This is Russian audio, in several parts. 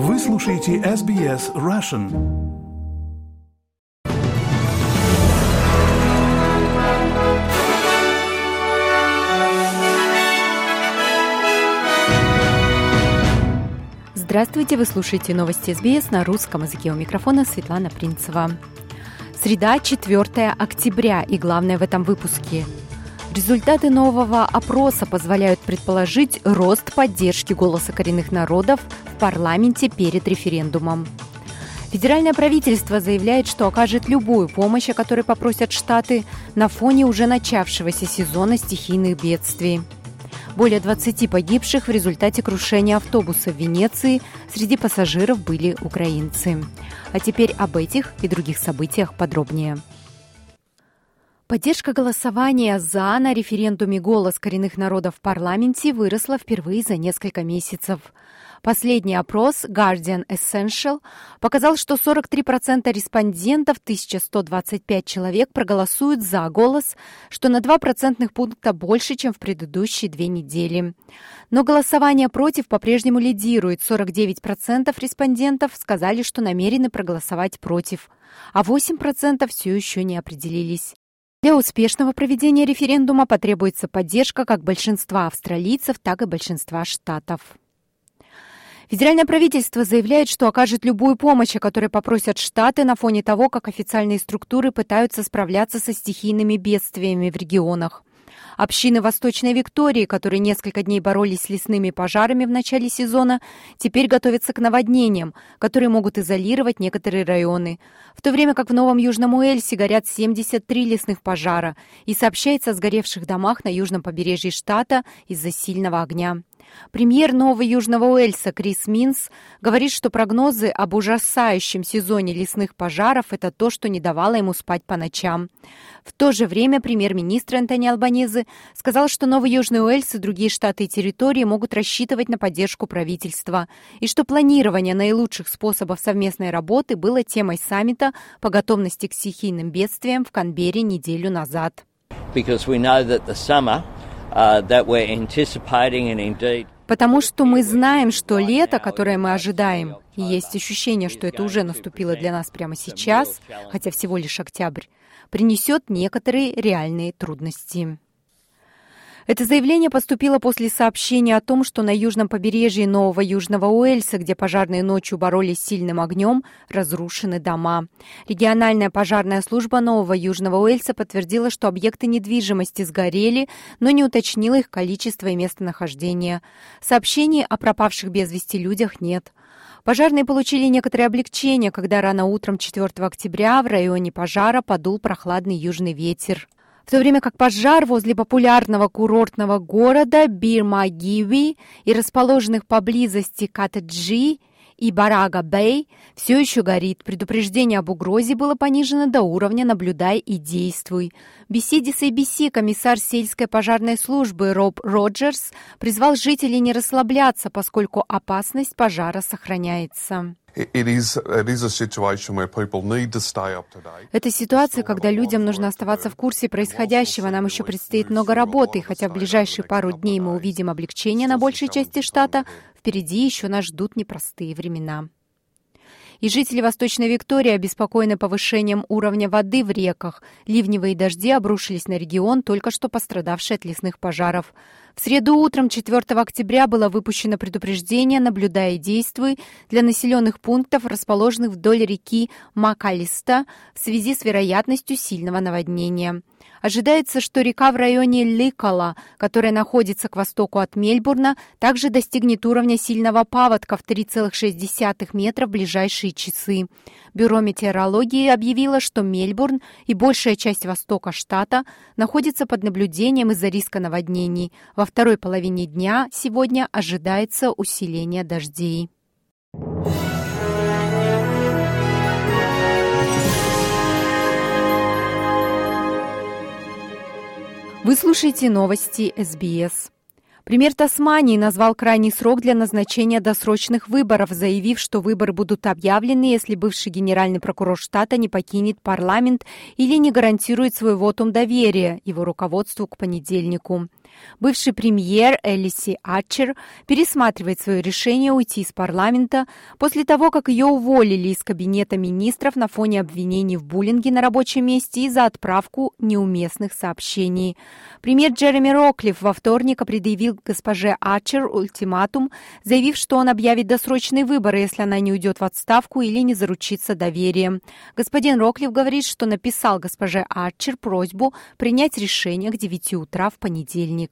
Вы слушаете SBS Russian. Здравствуйте, вы слушаете новости СБС на русском языке. У микрофона Светлана Принцева. Среда, 4 октября, и главное в этом выпуске – Результаты нового опроса позволяют предположить рост поддержки голоса коренных народов в парламенте перед референдумом. Федеральное правительство заявляет, что окажет любую помощь, о которой попросят штаты, на фоне уже начавшегося сезона стихийных бедствий. Более 20 погибших в результате крушения автобуса в Венеции. Среди пассажиров были украинцы. А теперь об этих и других событиях подробнее. Поддержка голосования «за» на референдуме «Голос коренных народов» в парламенте выросла впервые за несколько месяцев. Последний опрос Guardian Essential показал, что 43% респондентов, 1125 человек, проголосуют за голос, что на 2 процентных пункта больше, чем в предыдущие две недели. Но голосование против по-прежнему лидирует. 49% респондентов сказали, что намерены проголосовать против, а 8% все еще не определились. Для успешного проведения референдума потребуется поддержка как большинства австралийцев, так и большинства штатов. Федеральное правительство заявляет, что окажет любую помощь, о которой попросят штаты на фоне того, как официальные структуры пытаются справляться со стихийными бедствиями в регионах. Общины Восточной Виктории, которые несколько дней боролись с лесными пожарами в начале сезона, теперь готовятся к наводнениям, которые могут изолировать некоторые районы. В то время как в Новом Южном Уэльсе горят 73 лесных пожара и сообщается о сгоревших домах на южном побережье штата из-за сильного огня. Премьер Нового Южного Уэльса Крис Минс говорит, что прогнозы об ужасающем сезоне лесных пожаров – это то, что не давало ему спать по ночам. В то же время премьер-министр Антони Албанезы сказал, что Новый Южный Уэльс и другие штаты и территории могут рассчитывать на поддержку правительства, и что планирование наилучших способов совместной работы было темой саммита по готовности к стихийным бедствиям в Канберре неделю назад. Because we know that the summer Потому что мы знаем, что лето, которое мы ожидаем, и есть ощущение, что это уже наступило для нас прямо сейчас, хотя всего лишь октябрь, принесет некоторые реальные трудности. Это заявление поступило после сообщения о том, что на южном побережье Нового Южного Уэльса, где пожарные ночью боролись с сильным огнем, разрушены дома. Региональная пожарная служба Нового Южного Уэльса подтвердила, что объекты недвижимости сгорели, но не уточнила их количество и местонахождение. Сообщений о пропавших без вести людях нет. Пожарные получили некоторое облегчение, когда рано утром 4 октября в районе пожара подул прохладный южный ветер в то время как пожар возле популярного курортного города Бирмагиви и расположенных поблизости Катаджи и Барага-Бэй все еще горит. Предупреждение об угрозе было понижено до уровня «наблюдай и действуй». В беседе с ABC комиссар сельской пожарной службы Роб Роджерс призвал жителей не расслабляться, поскольку опасность пожара сохраняется. Это ситуация, когда людям нужно оставаться в курсе происходящего. Нам еще предстоит много работы, хотя в ближайшие пару дней мы увидим облегчение на большей части штата, впереди еще нас ждут непростые времена и жители Восточной Виктории обеспокоены повышением уровня воды в реках. Ливневые дожди обрушились на регион, только что пострадавший от лесных пожаров. В среду утром 4 октября было выпущено предупреждение «Наблюдая и действуй» для населенных пунктов, расположенных вдоль реки Макалиста в связи с вероятностью сильного наводнения. Ожидается, что река в районе Ликола, которая находится к востоку от Мельбурна, также достигнет уровня сильного паводка в 3,6 метра в ближайшие часы. Бюро метеорологии объявило, что Мельбурн и большая часть востока штата находятся под наблюдением из-за риска наводнений. Во второй половине дня сегодня ожидается усиление дождей. Вы слушаете новости СБС. Премьер Тасмании назвал крайний срок для назначения досрочных выборов, заявив, что выборы будут объявлены, если бывший генеральный прокурор штата не покинет парламент или не гарантирует свой вотум доверия его руководству к понедельнику. Бывший премьер Элиси Атчер пересматривает свое решение уйти из парламента после того, как ее уволили из кабинета министров на фоне обвинений в буллинге на рабочем месте и за отправку неуместных сообщений. Премьер Джереми Роклифф во вторник предъявил госпоже Атчер ультиматум, заявив, что он объявит досрочные выборы, если она не уйдет в отставку или не заручится доверием. Господин Роклифф говорит, что написал госпоже Атчер просьбу принять решение к 9 утра в понедельник.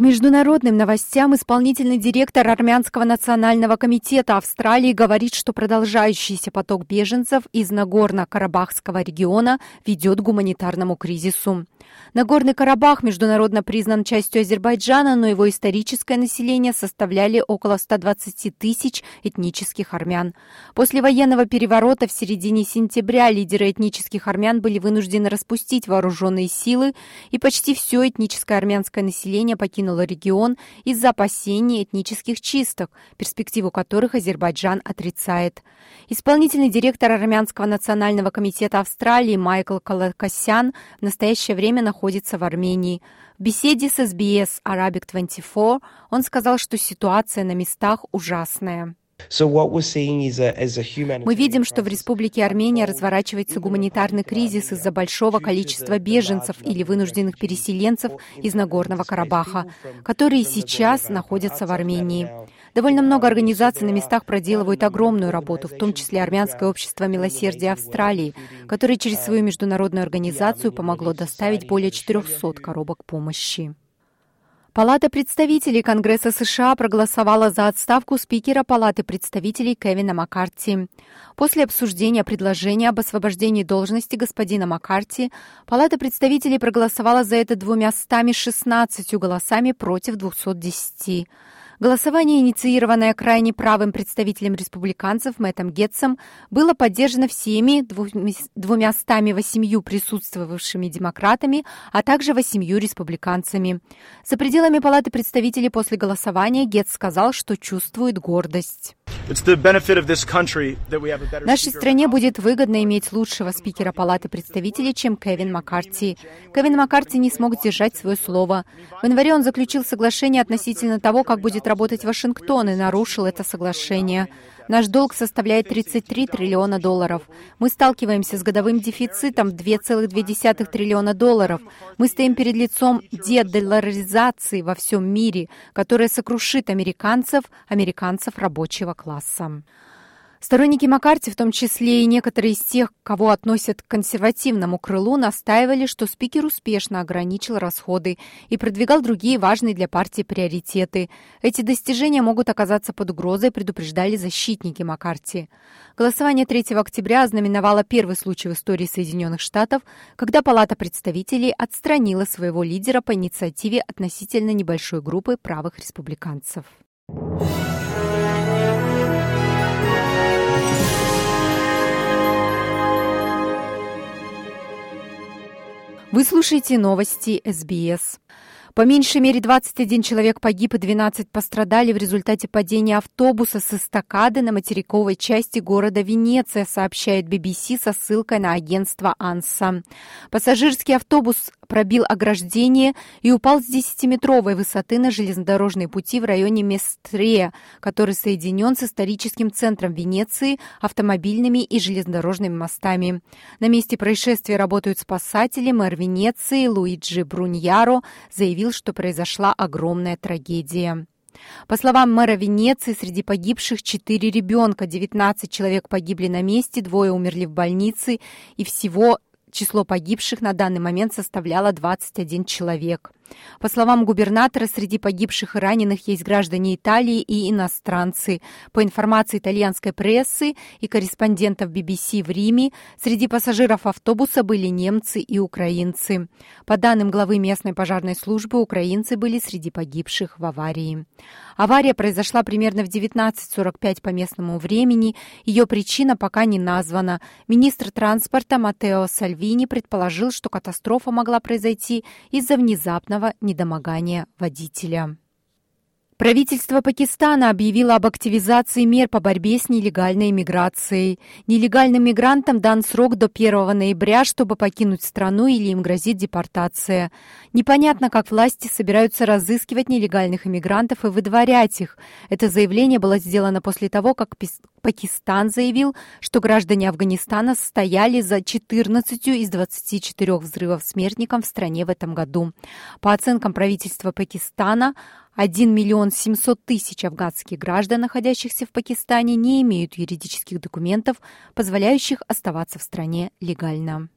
Международным новостям исполнительный директор Армянского национального комитета Австралии говорит, что продолжающийся поток беженцев из Нагорно-Карабахского региона ведет к гуманитарному кризису. Нагорный Карабах международно признан частью Азербайджана, но его историческое население составляли около 120 тысяч этнических армян. После военного переворота в середине сентября лидеры этнических армян были вынуждены распустить вооруженные силы, и почти все этническое армянское население покинуло покинула регион из-за опасений этнических чисток, перспективу которых Азербайджан отрицает. Исполнительный директор Армянского национального комитета Австралии Майкл Калакасян в настоящее время находится в Армении. В беседе с SBS Arabic 24 он сказал, что ситуация на местах ужасная. Мы видим, что в Республике Армения разворачивается гуманитарный кризис из-за большого количества беженцев или вынужденных переселенцев из Нагорного Карабаха, которые сейчас находятся в Армении. Довольно много организаций на местах проделывают огромную работу, в том числе Армянское общество милосердия Австралии, которое через свою международную организацию помогло доставить более 400 коробок помощи. Палата представителей Конгресса США проголосовала за отставку спикера Палаты представителей Кевина Маккарти. После обсуждения предложения об освобождении должности господина Маккарти, Палата представителей проголосовала за это двумя стами 16 голосами против 210. Голосование, инициированное крайне правым представителем республиканцев Мэттом Гетцем, было поддержано всеми 208 присутствовавшими демократами, а также восемью республиканцами. За пределами Палаты представителей после голосования Гетц сказал, что чувствует гордость. Нашей стране будет выгодно иметь лучшего спикера Палаты представителей, чем Кевин Маккарти. Кевин Маккарти не смог сдержать свое слово. В январе он заключил соглашение относительно того, как будет работать Вашингтон, и нарушил это соглашение. Наш долг составляет 33 триллиона долларов. Мы сталкиваемся с годовым дефицитом 2,2 триллиона долларов. Мы стоим перед лицом дедолларизации во всем мире, которая сокрушит американцев, американцев рабочего класса. Сторонники Маккарти, в том числе и некоторые из тех, кого относят к консервативному крылу, настаивали, что спикер успешно ограничил расходы и продвигал другие важные для партии приоритеты. Эти достижения могут оказаться под угрозой, предупреждали защитники Маккарти. Голосование 3 октября ознаменовало первый случай в истории Соединенных Штатов, когда Палата представителей отстранила своего лидера по инициативе относительно небольшой группы правых республиканцев. Вы слушаете новости СБС. По меньшей мере 21 человек погиб и 12 пострадали в результате падения автобуса с эстакады на материковой части города Венеция, сообщает BBC со ссылкой на агентство АНСА. Пассажирский автобус пробил ограждение и упал с 10-метровой высоты на железнодорожные пути в районе Местрея, который соединен с историческим центром Венеции автомобильными и железнодорожными мостами. На месте происшествия работают спасатели. Мэр Венеции Луиджи Бруньяро заявил, что произошла огромная трагедия. По словам мэра Венеции, среди погибших четыре ребенка, 19 человек погибли на месте, двое умерли в больнице, и всего число погибших на данный момент составляло 21 человек. По словам губернатора, среди погибших и раненых есть граждане Италии и иностранцы. По информации итальянской прессы и корреспондентов BBC в Риме, среди пассажиров автобуса были немцы и украинцы. По данным главы местной пожарной службы, украинцы были среди погибших в аварии. Авария произошла примерно в 19.45 по местному времени. Ее причина пока не названа. Министр транспорта Матео Сальвини предположил, что катастрофа могла произойти из-за внезапного недомогания водителя. Правительство Пакистана объявило об активизации мер по борьбе с нелегальной иммиграцией. Нелегальным мигрантам дан срок до 1 ноября, чтобы покинуть страну или им грозит депортация. Непонятно, как власти собираются разыскивать нелегальных иммигрантов и выдворять их. Это заявление было сделано после того, как Пакистан заявил, что граждане Афганистана стояли за 14 из 24 взрывов смертником в стране в этом году. По оценкам правительства Пакистана, 1 миллион 700 тысяч афганских граждан, находящихся в Пакистане, не имеют юридических документов, позволяющих оставаться в стране легально.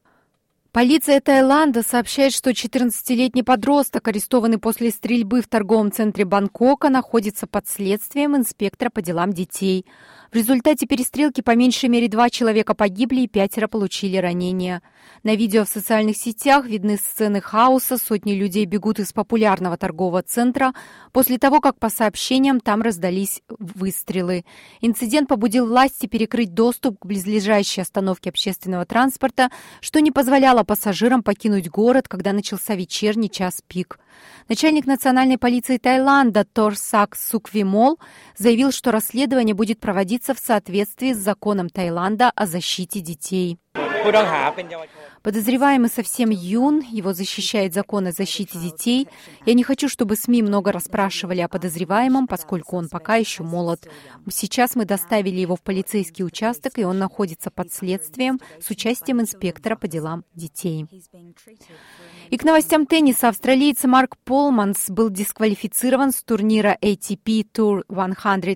Полиция Таиланда сообщает, что 14-летний подросток, арестованный после стрельбы в торговом центре Бангкока, находится под следствием инспектора по делам детей. В результате перестрелки по меньшей мере два человека погибли и пятеро получили ранения. На видео в социальных сетях видны сцены хаоса, сотни людей бегут из популярного торгового центра после того, как по сообщениям там раздались выстрелы. Инцидент побудил власти перекрыть доступ к близлежащей остановке общественного транспорта, что не позволяло пассажирам покинуть город, когда начался вечерний час пик. Начальник национальной полиции Таиланда Торсак Суквимол заявил, что расследование будет проводиться в соответствии с законом Таиланда о защите детей. Подозреваемый совсем юн, его защищает закон о защите детей. Я не хочу, чтобы СМИ много расспрашивали о подозреваемом, поскольку он пока еще молод. Сейчас мы доставили его в полицейский участок, и он находится под следствием с участием инспектора по делам детей. И к новостям тенниса австралиец Марк Полманс был дисквалифицирован с турнира ATP Tour 100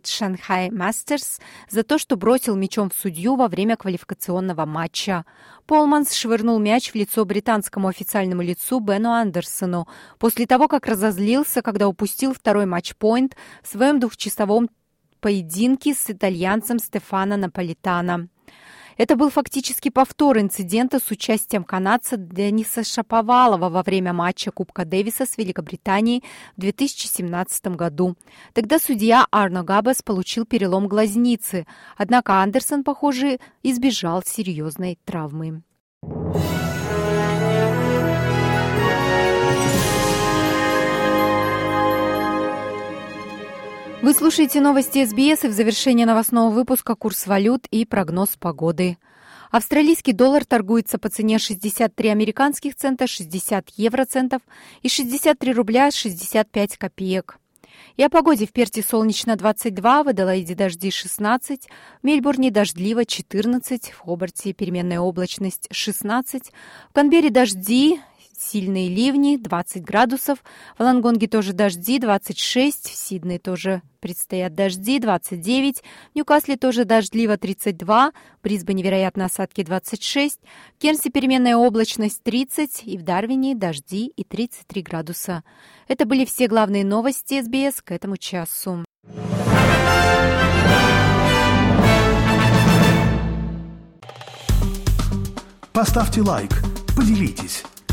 Shanghai Masters за то, что бросил мячом в судью во время квалификационного матча. Полманс швырнул мяч в лицо британскому официальному лицу Бену Андерсону после того, как разозлился, когда упустил второй матчпоинт в своем двухчасовом поединке с итальянцем Стефано Наполитано. Это был фактически повтор инцидента с участием канадца Дениса Шаповалова во время матча Кубка Дэвиса с Великобританией в 2017 году. Тогда судья Арно Габас получил перелом глазницы, однако Андерсон, похоже, избежал серьезной травмы. Вы слушаете новости СБС и в завершении новостного выпуска курс валют и прогноз погоды. Австралийский доллар торгуется по цене 63 американских цента, 60 евроцентов и 63 рубля 65 копеек. И о погоде в Перте солнечно 22, в Аделаиде дожди 16, в Мельбурне дождливо 14, в Хобарте переменная облачность 16, в Канберре дожди сильные ливни, 20 градусов. В Лангонге тоже дожди, 26. В Сиднее тоже предстоят дожди, 29. В Ньюкасле тоже дождливо, 32. В Брисбене, вероятно, осадки 26. В Кернсе переменная облачность 30. И в Дарвине дожди и 33 градуса. Это были все главные новости СБС к этому часу. Поставьте лайк, поделитесь